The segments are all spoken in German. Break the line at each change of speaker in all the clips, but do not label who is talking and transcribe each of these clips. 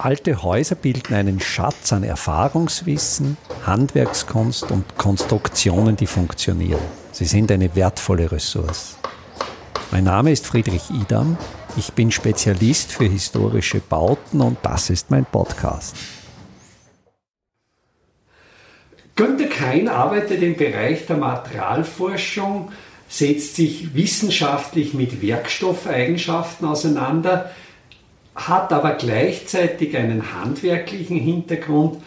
Alte Häuser bilden einen Schatz an Erfahrungswissen, Handwerkskunst und Konstruktionen, die funktionieren. Sie sind eine wertvolle Ressource. Mein Name ist Friedrich Idam. Ich bin Spezialist für historische Bauten und das ist mein Podcast. Günter Kein arbeitet im Bereich der Materialforschung, setzt sich wissenschaftlich mit Werkstoffeigenschaften auseinander, hat aber gleichzeitig einen handwerklichen Hintergrund.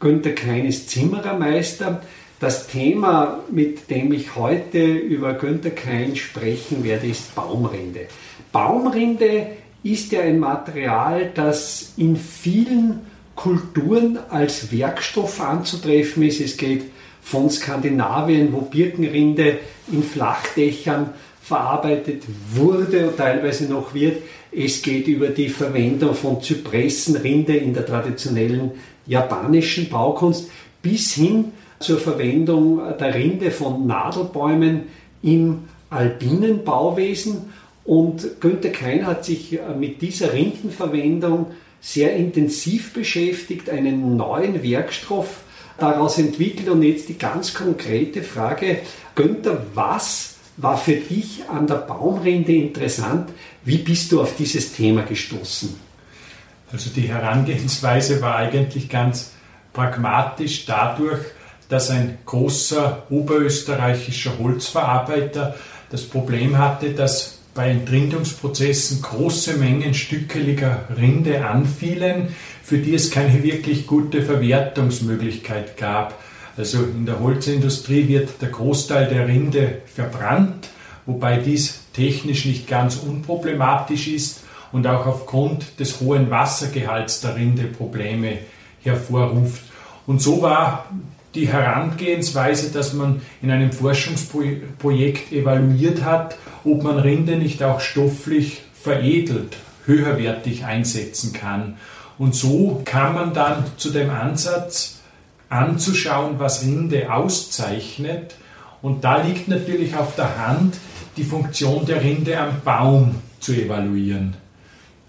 Günter Klein ist Zimmerermeister. Das Thema, mit dem ich heute über Günter Klein sprechen werde, ist Baumrinde. Baumrinde ist ja ein Material, das in vielen Kulturen als Werkstoff anzutreffen ist. Es geht von Skandinavien, wo Birkenrinde in Flachdächern verarbeitet wurde und teilweise noch wird. Es geht über die Verwendung von Zypressenrinde in der traditionellen japanischen Baukunst bis hin zur Verwendung der Rinde von Nadelbäumen im alpinen Bauwesen. Und Günter Klein hat sich mit dieser Rindenverwendung sehr intensiv beschäftigt, einen neuen Werkstoff daraus entwickelt. Und jetzt die ganz konkrete Frage, Günther, was war für dich an der Baumrinde interessant? Wie bist du auf dieses Thema gestoßen?
Also die Herangehensweise war eigentlich ganz pragmatisch dadurch, dass ein großer oberösterreichischer Holzverarbeiter das Problem hatte, dass bei Entrindungsprozessen große Mengen stückeliger Rinde anfielen, für die es keine wirklich gute Verwertungsmöglichkeit gab. Also in der Holzindustrie wird der Großteil der Rinde verbrannt, wobei dies technisch nicht ganz unproblematisch ist und auch aufgrund des hohen Wassergehalts der Rinde Probleme hervorruft. Und so war die Herangehensweise, dass man in einem Forschungsprojekt evaluiert hat, ob man Rinde nicht auch stofflich veredelt, höherwertig einsetzen kann. Und so kam man dann zu dem Ansatz, anzuschauen, was Rinde auszeichnet. Und da liegt natürlich auf der Hand, die Funktion der Rinde am Baum zu evaluieren.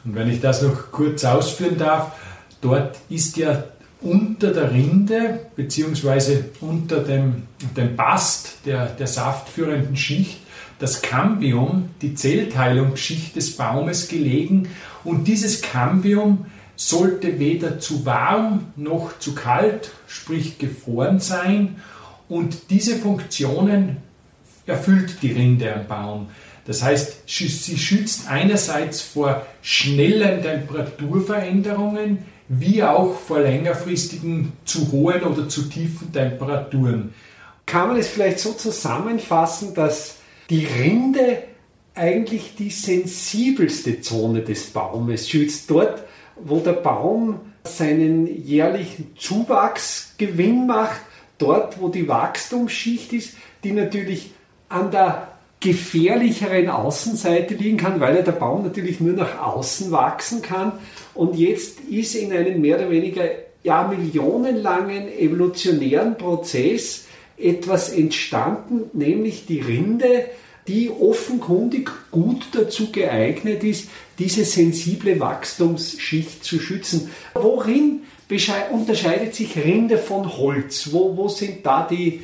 Und wenn ich das noch kurz ausführen darf, dort ist ja unter der Rinde bzw. unter dem, dem Bast der, der saftführenden Schicht das Cambium, die Zellteilungsschicht des Baumes gelegen und dieses Cambium sollte weder zu warm noch zu kalt, sprich gefroren sein. Und diese Funktionen erfüllt die Rinde am Baum. Das heißt, sie schützt einerseits vor schnellen Temperaturveränderungen, wie auch vor längerfristigen zu hohen oder zu tiefen Temperaturen.
Kann man es vielleicht so zusammenfassen, dass die Rinde eigentlich die sensibelste Zone des Baumes schützt? Dort, wo der Baum seinen jährlichen Zuwachsgewinn macht, dort, wo die Wachstumsschicht ist, die natürlich an der gefährlicheren Außenseite liegen kann, weil ja der Baum natürlich nur nach außen wachsen kann. Und jetzt ist in einem mehr oder weniger ja, millionenlangen evolutionären Prozess etwas entstanden, nämlich die Rinde, die offenkundig gut dazu geeignet ist, diese sensible Wachstumsschicht zu schützen. Worin unterscheidet sich Rinde von Holz? Wo, wo sind da die,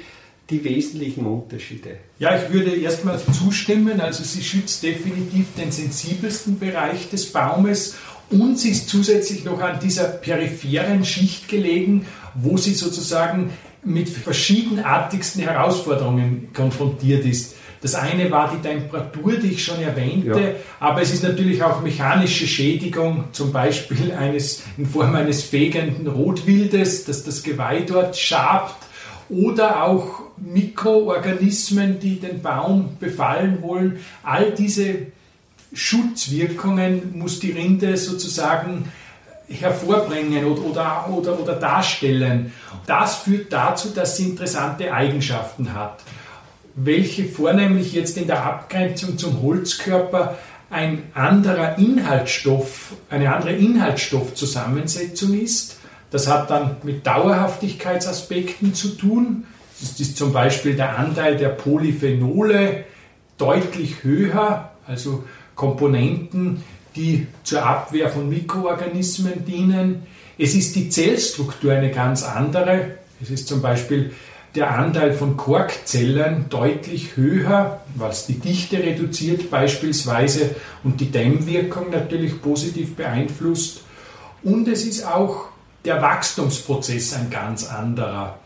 die wesentlichen Unterschiede?
Ja, ich würde erstmal zustimmen. Also sie schützt definitiv den sensibelsten Bereich des Baumes und sie ist zusätzlich noch an dieser peripheren Schicht gelegen, wo sie sozusagen mit verschiedenartigsten Herausforderungen konfrontiert ist. Das eine war die Temperatur, die ich schon erwähnte, ja. aber es ist natürlich auch mechanische Schädigung, zum Beispiel eines, in Form eines fegenden Rotwildes, das das Geweih dort schabt, oder auch Mikroorganismen, die den Baum befallen wollen. All diese Schutzwirkungen muss die Rinde sozusagen hervorbringen oder, oder, oder darstellen. Das führt dazu, dass sie interessante Eigenschaften hat welche vornehmlich jetzt in der Abgrenzung zum Holzkörper ein anderer Inhaltsstoff, eine andere Inhaltsstoffzusammensetzung ist. Das hat dann mit Dauerhaftigkeitsaspekten zu tun. Das ist zum Beispiel der Anteil der Polyphenole deutlich höher, also Komponenten, die zur Abwehr von Mikroorganismen dienen. Es ist die Zellstruktur eine ganz andere. Es ist zum Beispiel der Anteil von Korkzellen deutlich höher, was die Dichte reduziert beispielsweise und die Dämmwirkung natürlich positiv beeinflusst. Und es ist auch der Wachstumsprozess ein ganz anderer.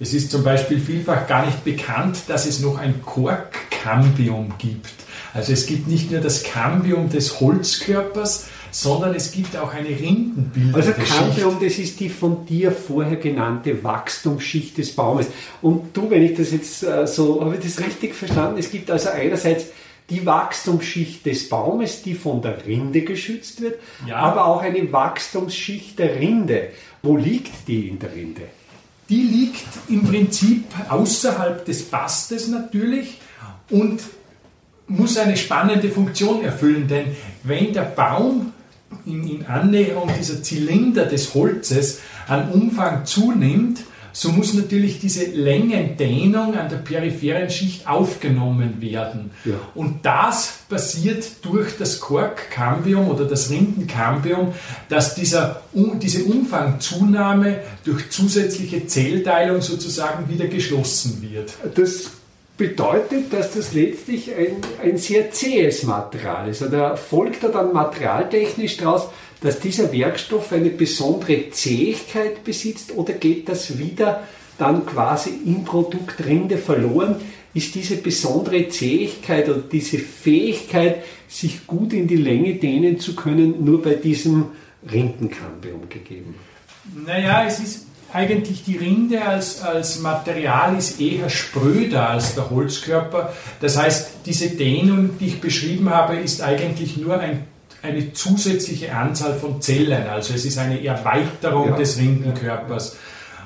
Es ist zum Beispiel vielfach gar nicht bekannt, dass es noch ein Korkkambium gibt. Also es gibt nicht nur das Kambium des Holzkörpers, sondern es gibt auch eine Rindenbildende
Also Kambium, das ist die von dir vorher genannte Wachstumsschicht des Baumes. Und du, wenn ich das jetzt äh, so, habe ich das richtig verstanden? Es gibt also einerseits die Wachstumsschicht des Baumes, die von der Rinde geschützt wird, ja. aber auch eine Wachstumsschicht der Rinde. Wo liegt die in der Rinde?
Die liegt im Prinzip außerhalb des Bastes natürlich und muss eine spannende Funktion erfüllen, denn wenn der Baum in, in Annäherung dieser Zylinder des Holzes an Umfang zunimmt, so muss natürlich diese Längendehnung an der peripheren Schicht aufgenommen werden. Ja. Und das passiert durch das Korkkambium oder das Rindenkambium, dass dieser, diese Umfangzunahme durch zusätzliche Zellteilung sozusagen wieder geschlossen wird.
Das bedeutet, dass das letztlich ein, ein sehr zähes Material ist. Oder folgt da dann materialtechnisch daraus, dass dieser Werkstoff eine besondere Zähigkeit besitzt oder geht das wieder dann quasi im Produkt Rinde verloren? Ist diese besondere Zähigkeit oder diese Fähigkeit, sich gut in die Länge dehnen zu können, nur bei diesem Rindenkambium gegeben?
Naja, es ist eigentlich die Rinde als, als Material ist eher spröder als der Holzkörper. Das heißt, diese Dehnung, die ich beschrieben habe, ist eigentlich nur ein, eine zusätzliche Anzahl von Zellen. Also es ist eine Erweiterung ja. des Rindenkörpers.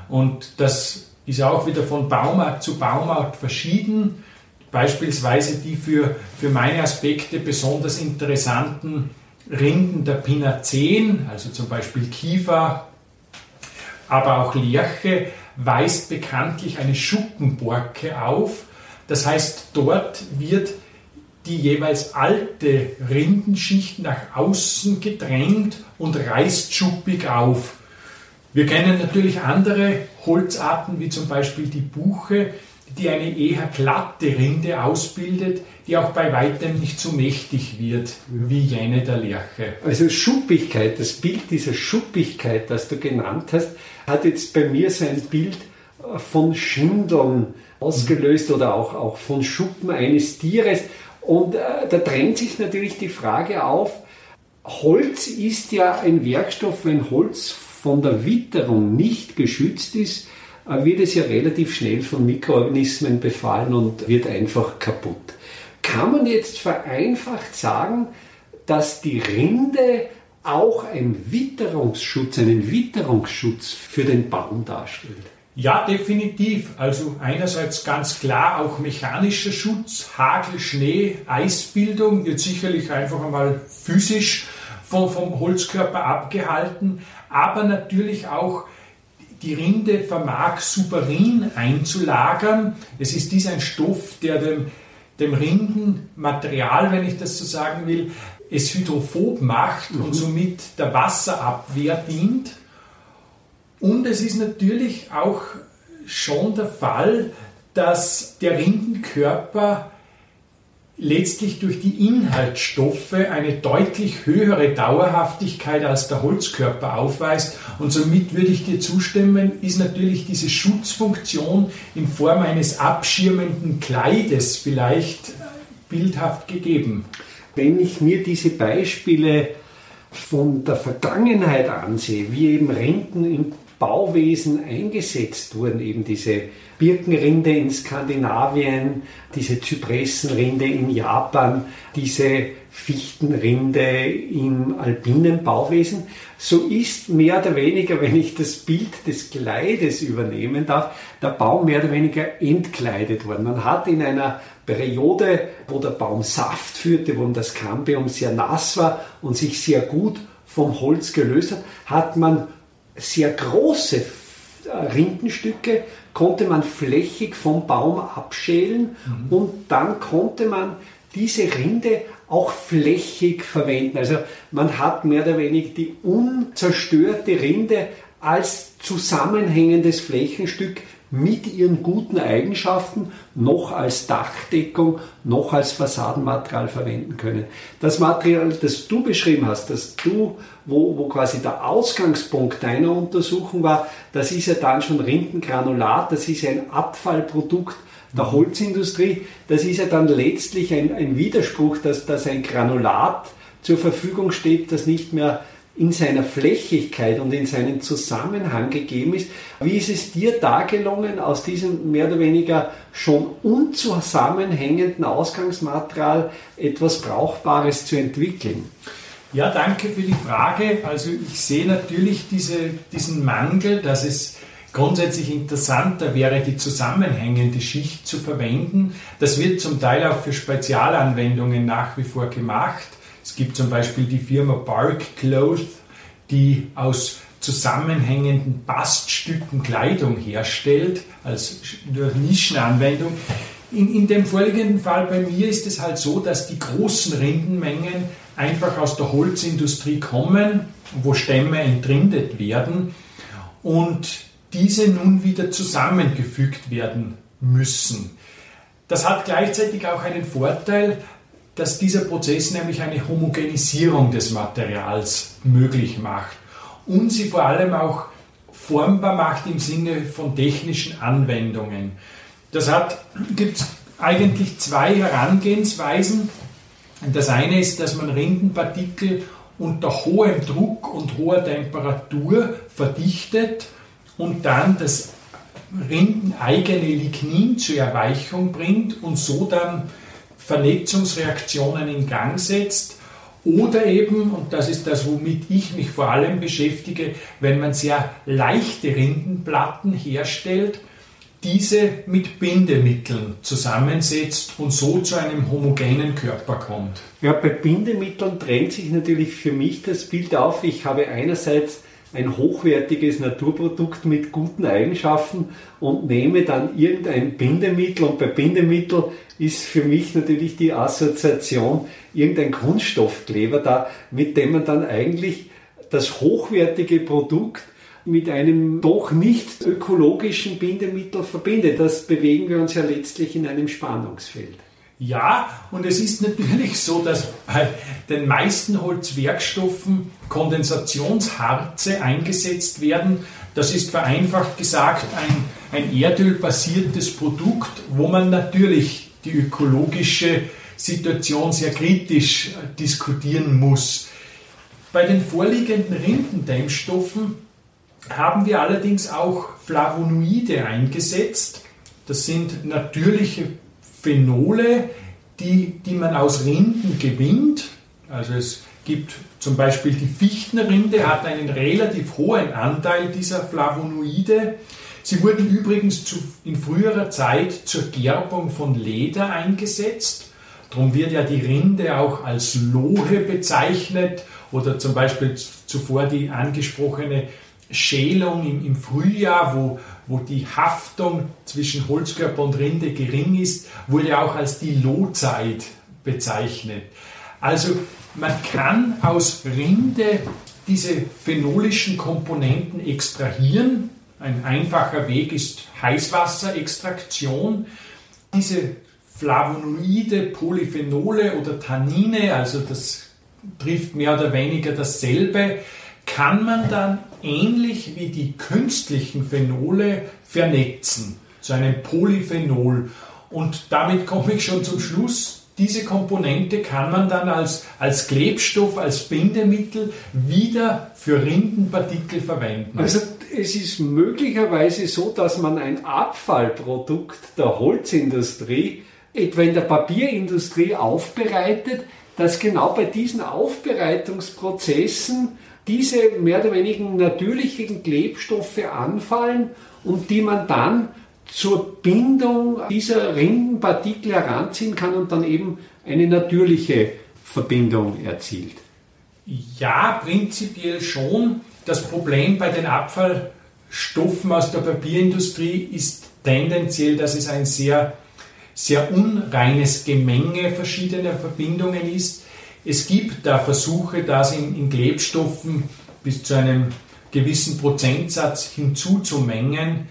Und das ist auch wieder von Baumart zu Baumart verschieden. Beispielsweise die für, für meine Aspekte besonders interessanten Rinden der Pinaceen, also zum Beispiel Kiefer, aber auch Lerche weist bekanntlich eine Schuppenborke auf. Das heißt, dort wird die jeweils alte Rindenschicht nach außen gedrängt und reißt schuppig auf. Wir kennen natürlich andere Holzarten, wie zum Beispiel die Buche, die eine eher glatte Rinde ausbildet, die auch bei weitem nicht so mächtig wird wie jene der Lerche.
Also Schuppigkeit, das Bild dieser Schuppigkeit, das du genannt hast, hat jetzt bei mir so ein Bild äh, von Schindeln ausgelöst oder auch, auch von Schuppen eines Tieres. Und äh, da drängt sich natürlich die Frage auf, Holz ist ja ein Werkstoff, wenn Holz von der Witterung nicht geschützt ist, äh, wird es ja relativ schnell von Mikroorganismen befallen und wird einfach kaputt. Kann man jetzt vereinfacht sagen, dass die Rinde auch ein Witterungsschutz, einen Witterungsschutz für den Baum darstellt?
Ja, definitiv. Also einerseits ganz klar auch mechanischer Schutz, Hagel, Schnee, Eisbildung wird sicherlich einfach einmal physisch vom, vom Holzkörper abgehalten, aber natürlich auch die Rinde vermag Superin einzulagern. Es ist dies ein Stoff, der dem, dem Rindenmaterial, wenn ich das so sagen will, es hydrophob macht mhm. und somit der Wasserabwehr dient. Und es ist natürlich auch schon der Fall, dass der Rindenkörper letztlich durch die Inhaltsstoffe eine deutlich höhere Dauerhaftigkeit als der Holzkörper aufweist. Und somit würde ich dir zustimmen, ist natürlich diese Schutzfunktion in Form eines abschirmenden Kleides vielleicht bildhaft gegeben.
Wenn ich mir diese Beispiele von der Vergangenheit ansehe, wie eben Rinden im Bauwesen eingesetzt wurden, eben diese Birkenrinde in Skandinavien, diese Zypressenrinde in Japan, diese Fichtenrinde im alpinen Bauwesen, so ist mehr oder weniger, wenn ich das Bild des Kleides übernehmen darf, der Baum mehr oder weniger entkleidet worden. Man hat in einer Periode, wo der Baum Saft führte, wo das Cambium sehr nass war und sich sehr gut vom Holz gelöst hat, hat man sehr große äh, Rindenstücke konnte man flächig vom Baum abschälen mhm. und dann konnte man diese Rinde auch flächig verwenden. Also man hat mehr oder weniger die unzerstörte Rinde als zusammenhängendes Flächenstück mit ihren guten Eigenschaften noch als Dachdeckung, noch als Fassadenmaterial verwenden können. Das Material, das du beschrieben hast, das du, wo, wo quasi der Ausgangspunkt deiner Untersuchung war, das ist ja dann schon Rindengranulat, das ist ja ein Abfallprodukt der Holzindustrie. Das ist ja dann letztlich ein, ein Widerspruch, dass, dass ein Granulat zur Verfügung steht, das nicht mehr in seiner Flächigkeit und in seinem Zusammenhang gegeben ist. Wie ist es dir da gelungen, aus diesem mehr oder weniger schon unzusammenhängenden Ausgangsmaterial etwas Brauchbares zu entwickeln?
Ja, danke für die Frage. Also ich sehe natürlich diese, diesen Mangel, dass es grundsätzlich interessanter wäre, die zusammenhängende Schicht zu verwenden. Das wird zum Teil auch für Spezialanwendungen nach wie vor gemacht. Es gibt zum Beispiel die Firma Bark Cloth, die aus zusammenhängenden Baststücken Kleidung herstellt, als Nischenanwendung. In, in dem vorliegenden Fall bei mir ist es halt so, dass die großen Rindenmengen einfach aus der Holzindustrie kommen, wo Stämme entrindet werden und diese nun wieder zusammengefügt werden müssen. Das hat gleichzeitig auch einen Vorteil, dass dieser Prozess nämlich eine Homogenisierung des Materials möglich macht und sie vor allem auch formbar macht im Sinne von technischen Anwendungen. Das gibt es eigentlich zwei Herangehensweisen. Das eine ist, dass man Rindenpartikel unter hohem Druck und hoher Temperatur verdichtet und dann das rindeneigene Lignin zur Erweichung bringt und so dann Vernetzungsreaktionen in Gang setzt. Oder eben, und das ist das, womit ich mich vor allem beschäftige, wenn man sehr leichte Rindenplatten herstellt, diese mit Bindemitteln zusammensetzt und so zu einem homogenen Körper kommt.
Ja, bei Bindemitteln trennt sich natürlich für mich das Bild auf. Ich habe einerseits ein hochwertiges Naturprodukt mit guten Eigenschaften und nehme dann irgendein Bindemittel und bei Bindemittel ist für mich natürlich die Assoziation irgendein Kunststoffkleber da, mit dem man dann eigentlich das hochwertige Produkt mit einem doch nicht ökologischen Bindemittel verbindet. Das bewegen wir uns ja letztlich in einem Spannungsfeld.
Ja, und es ist natürlich so, dass bei den meisten Holzwerkstoffen Kondensationsharze eingesetzt werden. Das ist vereinfacht gesagt ein, ein erdölbasiertes Produkt, wo man natürlich die ökologische Situation sehr kritisch diskutieren muss. Bei den vorliegenden Rindendämmstoffen haben wir allerdings auch Flavonoide eingesetzt. Das sind natürliche Phenole, die, die man aus Rinden gewinnt. Also es gibt zum Beispiel die Fichtenrinde, hat einen relativ hohen Anteil dieser Flavonoide. Sie wurden übrigens zu, in früherer Zeit zur Gerbung von Leder eingesetzt. Darum wird ja die Rinde auch als Lohe bezeichnet oder zum Beispiel zuvor die angesprochene Schälung im, im Frühjahr, wo, wo die Haftung zwischen Holzkörper und Rinde gering ist, wurde auch als die Lohzeit bezeichnet. Also man kann aus Rinde diese phenolischen Komponenten extrahieren. Ein einfacher Weg ist Heißwasserextraktion. Diese Flavonoide, Polyphenole oder Tannine, also das trifft mehr oder weniger dasselbe, kann man dann ähnlich wie die künstlichen Phenole vernetzen zu einem Polyphenol. Und damit komme ich schon zum Schluss. Diese Komponente kann man dann als, als Klebstoff, als Bindemittel wieder für Rindenpartikel verwenden.
Also es ist möglicherweise so, dass man ein Abfallprodukt der Holzindustrie etwa in der Papierindustrie aufbereitet, dass genau bei diesen Aufbereitungsprozessen diese mehr oder weniger natürlichen Klebstoffe anfallen und die man dann zur Bindung dieser Rindenpartikel heranziehen kann und dann eben eine natürliche Verbindung erzielt.
Ja, prinzipiell schon. Das Problem bei den Abfallstoffen aus der Papierindustrie ist tendenziell, dass es ein sehr sehr unreines Gemenge verschiedener Verbindungen ist. Es gibt da Versuche, das in, in Klebstoffen bis zu einem gewissen Prozentsatz hinzuzumengen.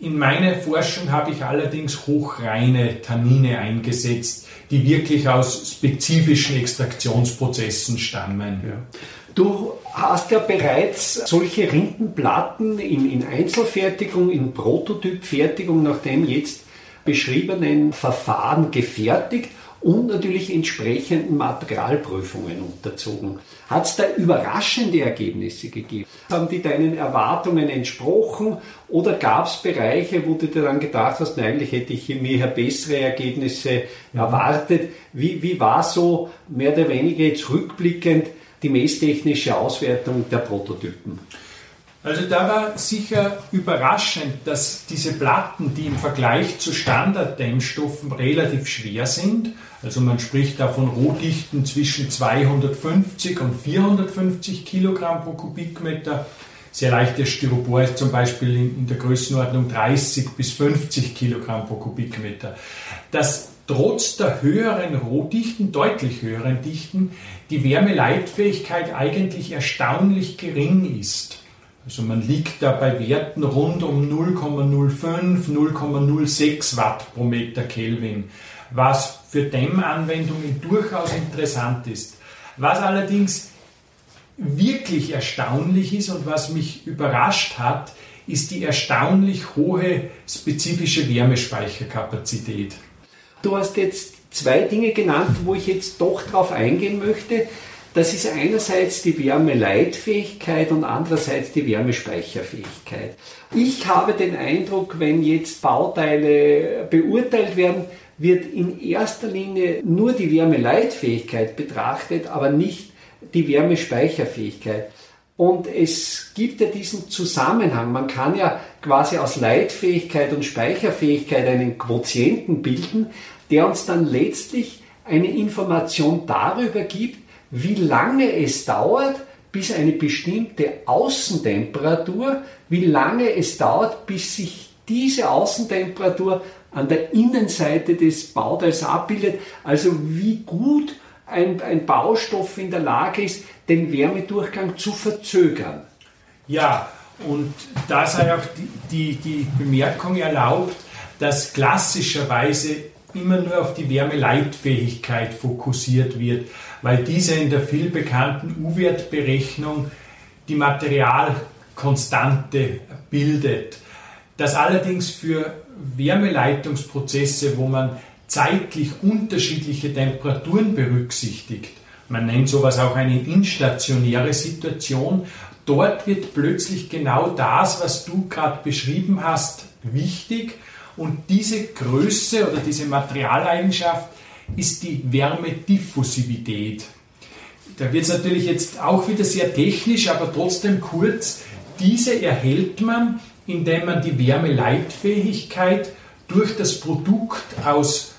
In meiner Forschung habe ich allerdings hochreine Tannine eingesetzt, die wirklich aus spezifischen Extraktionsprozessen stammen.
Ja. Du hast ja bereits solche Rindenplatten in, in Einzelfertigung, in Prototypfertigung nach dem jetzt beschriebenen Verfahren gefertigt und natürlich entsprechenden Materialprüfungen unterzogen. Hat es da überraschende Ergebnisse gegeben? Haben die deinen Erwartungen entsprochen oder gab es Bereiche, wo du dir dann gedacht hast, nein, eigentlich hätte ich mir bessere Ergebnisse erwartet? Wie, wie war so mehr oder weniger jetzt rückblickend die messtechnische Auswertung der Prototypen?
Also da war sicher überraschend, dass diese Platten, die im Vergleich zu Standarddämmstoffen relativ schwer sind, also man spricht da von Rohdichten zwischen 250 und 450 Kilogramm pro Kubikmeter. Sehr leichtes Styropor ist zum Beispiel in, der Größenordnung 30 bis 50 Kilogramm pro Kubikmeter. Dass trotz der höheren Rohdichten, deutlich höheren Dichten, die Wärmeleitfähigkeit eigentlich erstaunlich gering ist. Also man liegt da bei Werten rund um 0,05, 0,06 Watt pro Meter Kelvin, was für Dämmanwendungen durchaus interessant ist. Was allerdings wirklich erstaunlich ist und was mich überrascht hat, ist die erstaunlich hohe spezifische Wärmespeicherkapazität.
Du hast jetzt zwei Dinge genannt, wo ich jetzt doch darauf eingehen möchte. Das ist einerseits die Wärmeleitfähigkeit und andererseits die Wärmespeicherfähigkeit. Ich habe den Eindruck, wenn jetzt Bauteile beurteilt werden, wird in erster Linie nur die Wärmeleitfähigkeit betrachtet, aber nicht die Wärmespeicherfähigkeit. Und es gibt ja diesen Zusammenhang. Man kann ja quasi aus Leitfähigkeit und Speicherfähigkeit einen Quotienten bilden, der uns dann letztlich eine Information darüber gibt, wie lange es dauert, bis eine bestimmte Außentemperatur, wie lange es dauert, bis sich diese Außentemperatur an der Innenseite des Bauteils abbildet, also wie gut ein, ein Baustoff in der Lage ist, den Wärmedurchgang zu verzögern.
Ja, und da sei auch die, die, die Bemerkung erlaubt, dass klassischerweise immer nur auf die Wärmeleitfähigkeit fokussiert wird, weil diese in der vielbekannten U-Wertberechnung die Materialkonstante bildet. Das allerdings für Wärmeleitungsprozesse, wo man zeitlich unterschiedliche Temperaturen berücksichtigt. Man nennt sowas auch eine instationäre Situation. Dort wird plötzlich genau das, was du gerade beschrieben hast, wichtig. Und diese Größe oder diese Materialeigenschaft ist die Wärmediffusivität. Da wird es natürlich jetzt auch wieder sehr technisch, aber trotzdem kurz. Diese erhält man, indem man die Wärmeleitfähigkeit durch das Produkt aus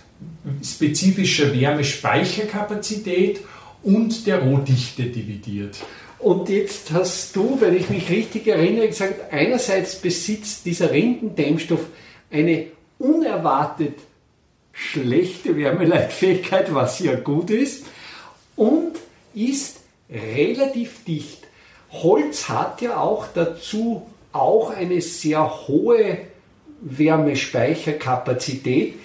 spezifischer Wärmespeicherkapazität und der Rohdichte dividiert.
Und jetzt hast du, wenn ich mich richtig erinnere, gesagt, einerseits besitzt dieser Rindendämmstoff eine unerwartet schlechte Wärmeleitfähigkeit, was ja gut ist, und ist relativ dicht. Holz hat ja auch dazu auch eine sehr hohe Wärmespeicherkapazität.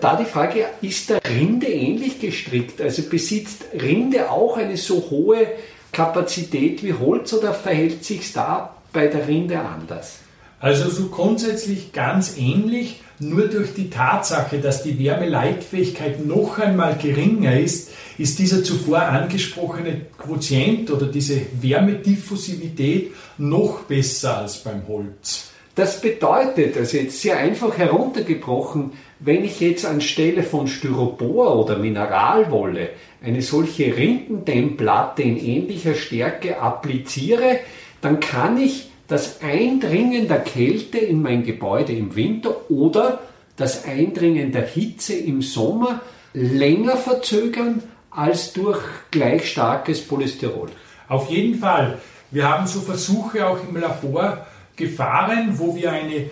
Da die Frage, ist der Rinde ähnlich gestrickt? Also besitzt Rinde auch eine so hohe Kapazität wie Holz oder verhält sich da bei der Rinde anders?
Also so grundsätzlich ganz ähnlich, nur durch die Tatsache, dass die Wärmeleitfähigkeit noch einmal geringer ist, ist dieser zuvor angesprochene Quotient oder diese Wärmediffusivität noch besser als beim Holz.
Das bedeutet, also jetzt sehr einfach heruntergebrochen, wenn ich jetzt anstelle von Styropor oder Mineralwolle eine solche Rindendämmplatte in ähnlicher Stärke appliziere, dann kann ich das Eindringen der Kälte in mein Gebäude im Winter oder das Eindringen der Hitze im Sommer länger verzögern als durch gleich starkes Polystyrol.
Auf jeden Fall. Wir haben so Versuche auch im Labor gefahren, wo wir eine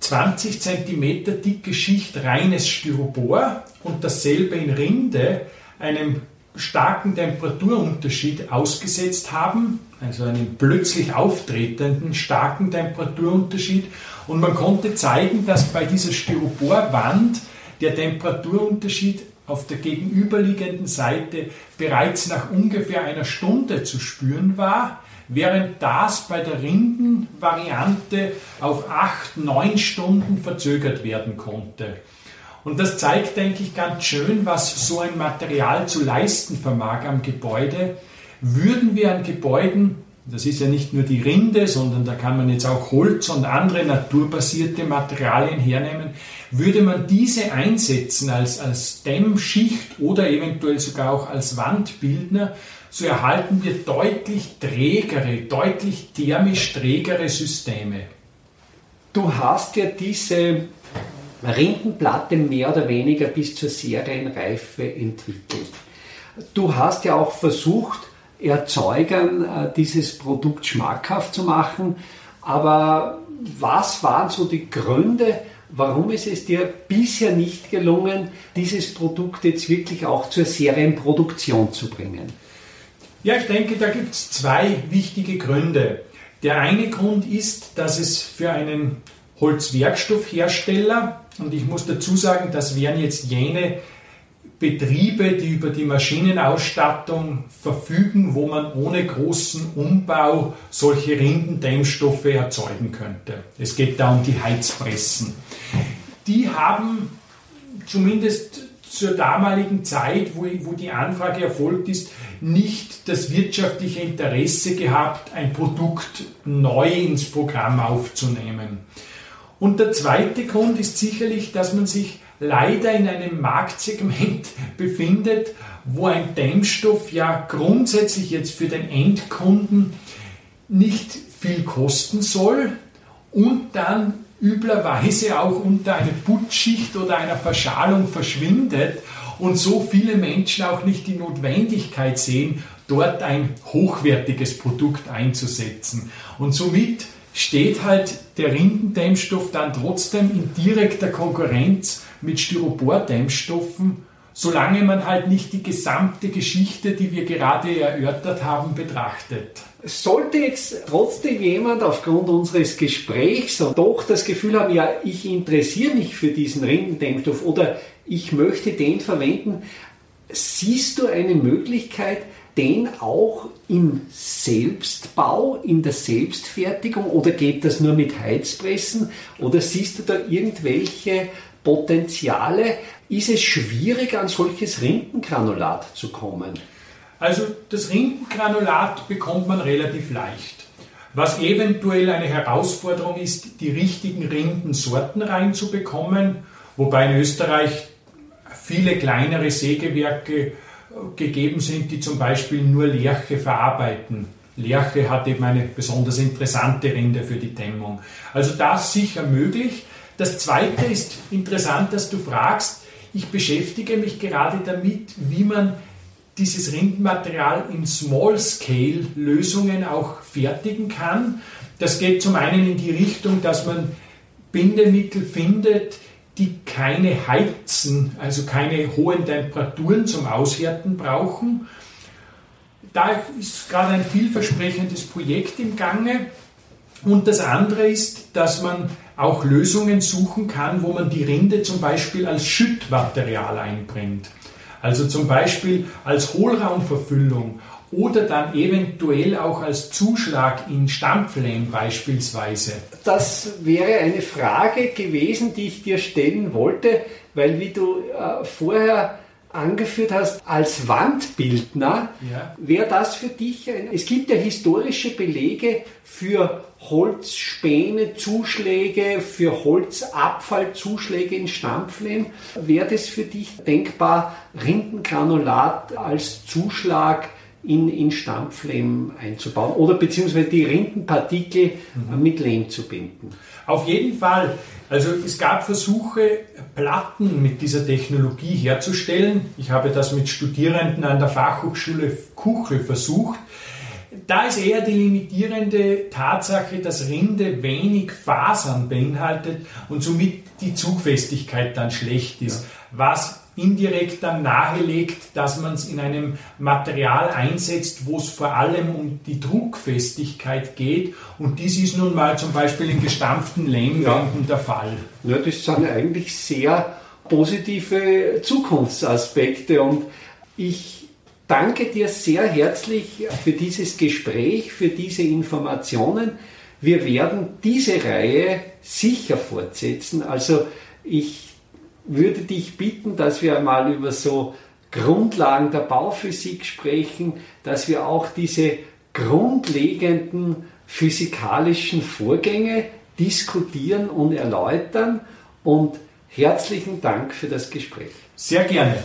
20 cm dicke Schicht reines Styropor und dasselbe in Rinde einem starken Temperaturunterschied ausgesetzt haben, also einen plötzlich auftretenden starken Temperaturunterschied. Und man konnte zeigen, dass bei dieser Styroporwand der Temperaturunterschied auf der gegenüberliegenden Seite bereits nach ungefähr einer Stunde zu spüren war, während das bei der Rindenvariante auf acht, neun Stunden verzögert werden konnte. Und das zeigt, denke ich, ganz schön, was so ein Material zu leisten vermag am Gebäude. Würden wir an Gebäuden, das ist ja nicht nur die Rinde, sondern da kann man jetzt auch Holz und andere naturbasierte Materialien hernehmen, würde man diese einsetzen als, als Dämmschicht oder eventuell sogar auch als Wandbildner, so erhalten wir deutlich trägere, deutlich thermisch trägere Systeme.
Du hast ja diese Rindenplatte mehr oder weniger bis zur Serienreife entwickelt. Du hast ja auch versucht, Erzeugern äh, dieses Produkt schmackhaft zu machen, aber was waren so die Gründe, warum ist es dir bisher nicht gelungen, dieses Produkt jetzt wirklich auch zur Serienproduktion zu bringen?
Ja, ich denke, da gibt es zwei wichtige Gründe. Der eine Grund ist, dass es für einen Holzwerkstoffhersteller, und ich muss dazu sagen, das wären jetzt jene Betriebe, die über die Maschinenausstattung verfügen, wo man ohne großen Umbau solche Rindendämmstoffe erzeugen könnte. Es geht da um die Heizpressen. Die haben zumindest zur damaligen Zeit, wo, wo die Anfrage erfolgt ist, nicht das wirtschaftliche Interesse gehabt, ein Produkt neu ins Programm aufzunehmen. Und der zweite Grund ist sicherlich, dass man sich leider in einem Marktsegment befindet, wo ein Dämmstoff ja grundsätzlich jetzt für den Endkunden nicht viel kosten soll und dann üblerweise auch unter einer Putzschicht oder einer Verschalung verschwindet und so viele Menschen auch nicht die Notwendigkeit sehen, dort ein hochwertiges Produkt einzusetzen. Und somit steht halt der Rindendämmstoff dann trotzdem in direkter Konkurrenz mit Styropor-Dämmstoffen, solange man halt nicht die gesamte Geschichte, die wir gerade erörtert haben, betrachtet.
Sollte jetzt trotzdem jemand aufgrund unseres Gesprächs doch das Gefühl haben, ja, ich interessiere mich für diesen Rindendämmstoff oder ich möchte den verwenden, siehst du eine Möglichkeit, den auch im Selbstbau, in der Selbstfertigung oder geht das nur mit Heizpressen oder siehst du da irgendwelche Potenziale? Ist es schwierig, an solches Rindengranulat zu kommen?
Also das Rindengranulat bekommt man relativ leicht. Was eventuell eine Herausforderung ist, die richtigen Rindensorten reinzubekommen, wobei in Österreich viele kleinere Sägewerke gegeben sind, die zum Beispiel nur Lerche verarbeiten. Lerche hat eben eine besonders interessante Rinde für die Dämmung. Also das sicher möglich. Das Zweite ist interessant, dass du fragst, ich beschäftige mich gerade damit, wie man dieses Rindenmaterial in Small-Scale-Lösungen auch fertigen kann. Das geht zum einen in die Richtung, dass man Bindemittel findet, die keine Heizen, also keine hohen Temperaturen zum Aushärten brauchen. Da ist gerade ein vielversprechendes Projekt im Gange. Und das andere ist, dass man auch Lösungen suchen kann, wo man die Rinde zum Beispiel als Schüttmaterial einbringt. Also zum Beispiel als Hohlraumverfüllung oder dann eventuell auch als Zuschlag in Stampflehm beispielsweise.
Das wäre eine Frage gewesen, die ich dir stellen wollte, weil wie du äh, vorher angeführt hast, als Wandbildner, ja. wäre das für dich, ein, es gibt ja historische Belege für Holzspäne, Zuschläge, für Holzabfallzuschläge in Stampflehm. Wäre das für dich denkbar, Rindengranulat als Zuschlag in, in Stampflehm einzubauen oder beziehungsweise die Rindenpartikel mhm. mit Lehm zu binden?
Auf jeden Fall. Also es gab Versuche, Platten mit dieser Technologie herzustellen. Ich habe das mit Studierenden an der Fachhochschule Kuchel versucht. da ist eher die limitierende Tatsache, dass Rinde wenig Fasern beinhaltet und somit die Zugfestigkeit dann schlecht ist. Was indirekt dann nahelegt, dass man es in einem Material einsetzt, wo es vor allem um die Druckfestigkeit geht. Und dies ist nun mal zum Beispiel in gestampften Lehmwänden ja. der Fall.
Ja, das sind eigentlich sehr positive Zukunftsaspekte und ich danke dir sehr herzlich für dieses Gespräch, für diese Informationen. Wir werden diese Reihe sicher fortsetzen. Also ich würde dich bitten, dass wir einmal über so Grundlagen der Bauphysik sprechen, dass wir auch diese grundlegenden physikalischen Vorgänge diskutieren und erläutern. Und herzlichen Dank für das Gespräch.
Sehr gerne.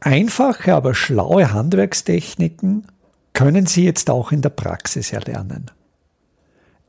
Einfache, aber schlaue Handwerkstechniken können Sie jetzt auch in der Praxis erlernen.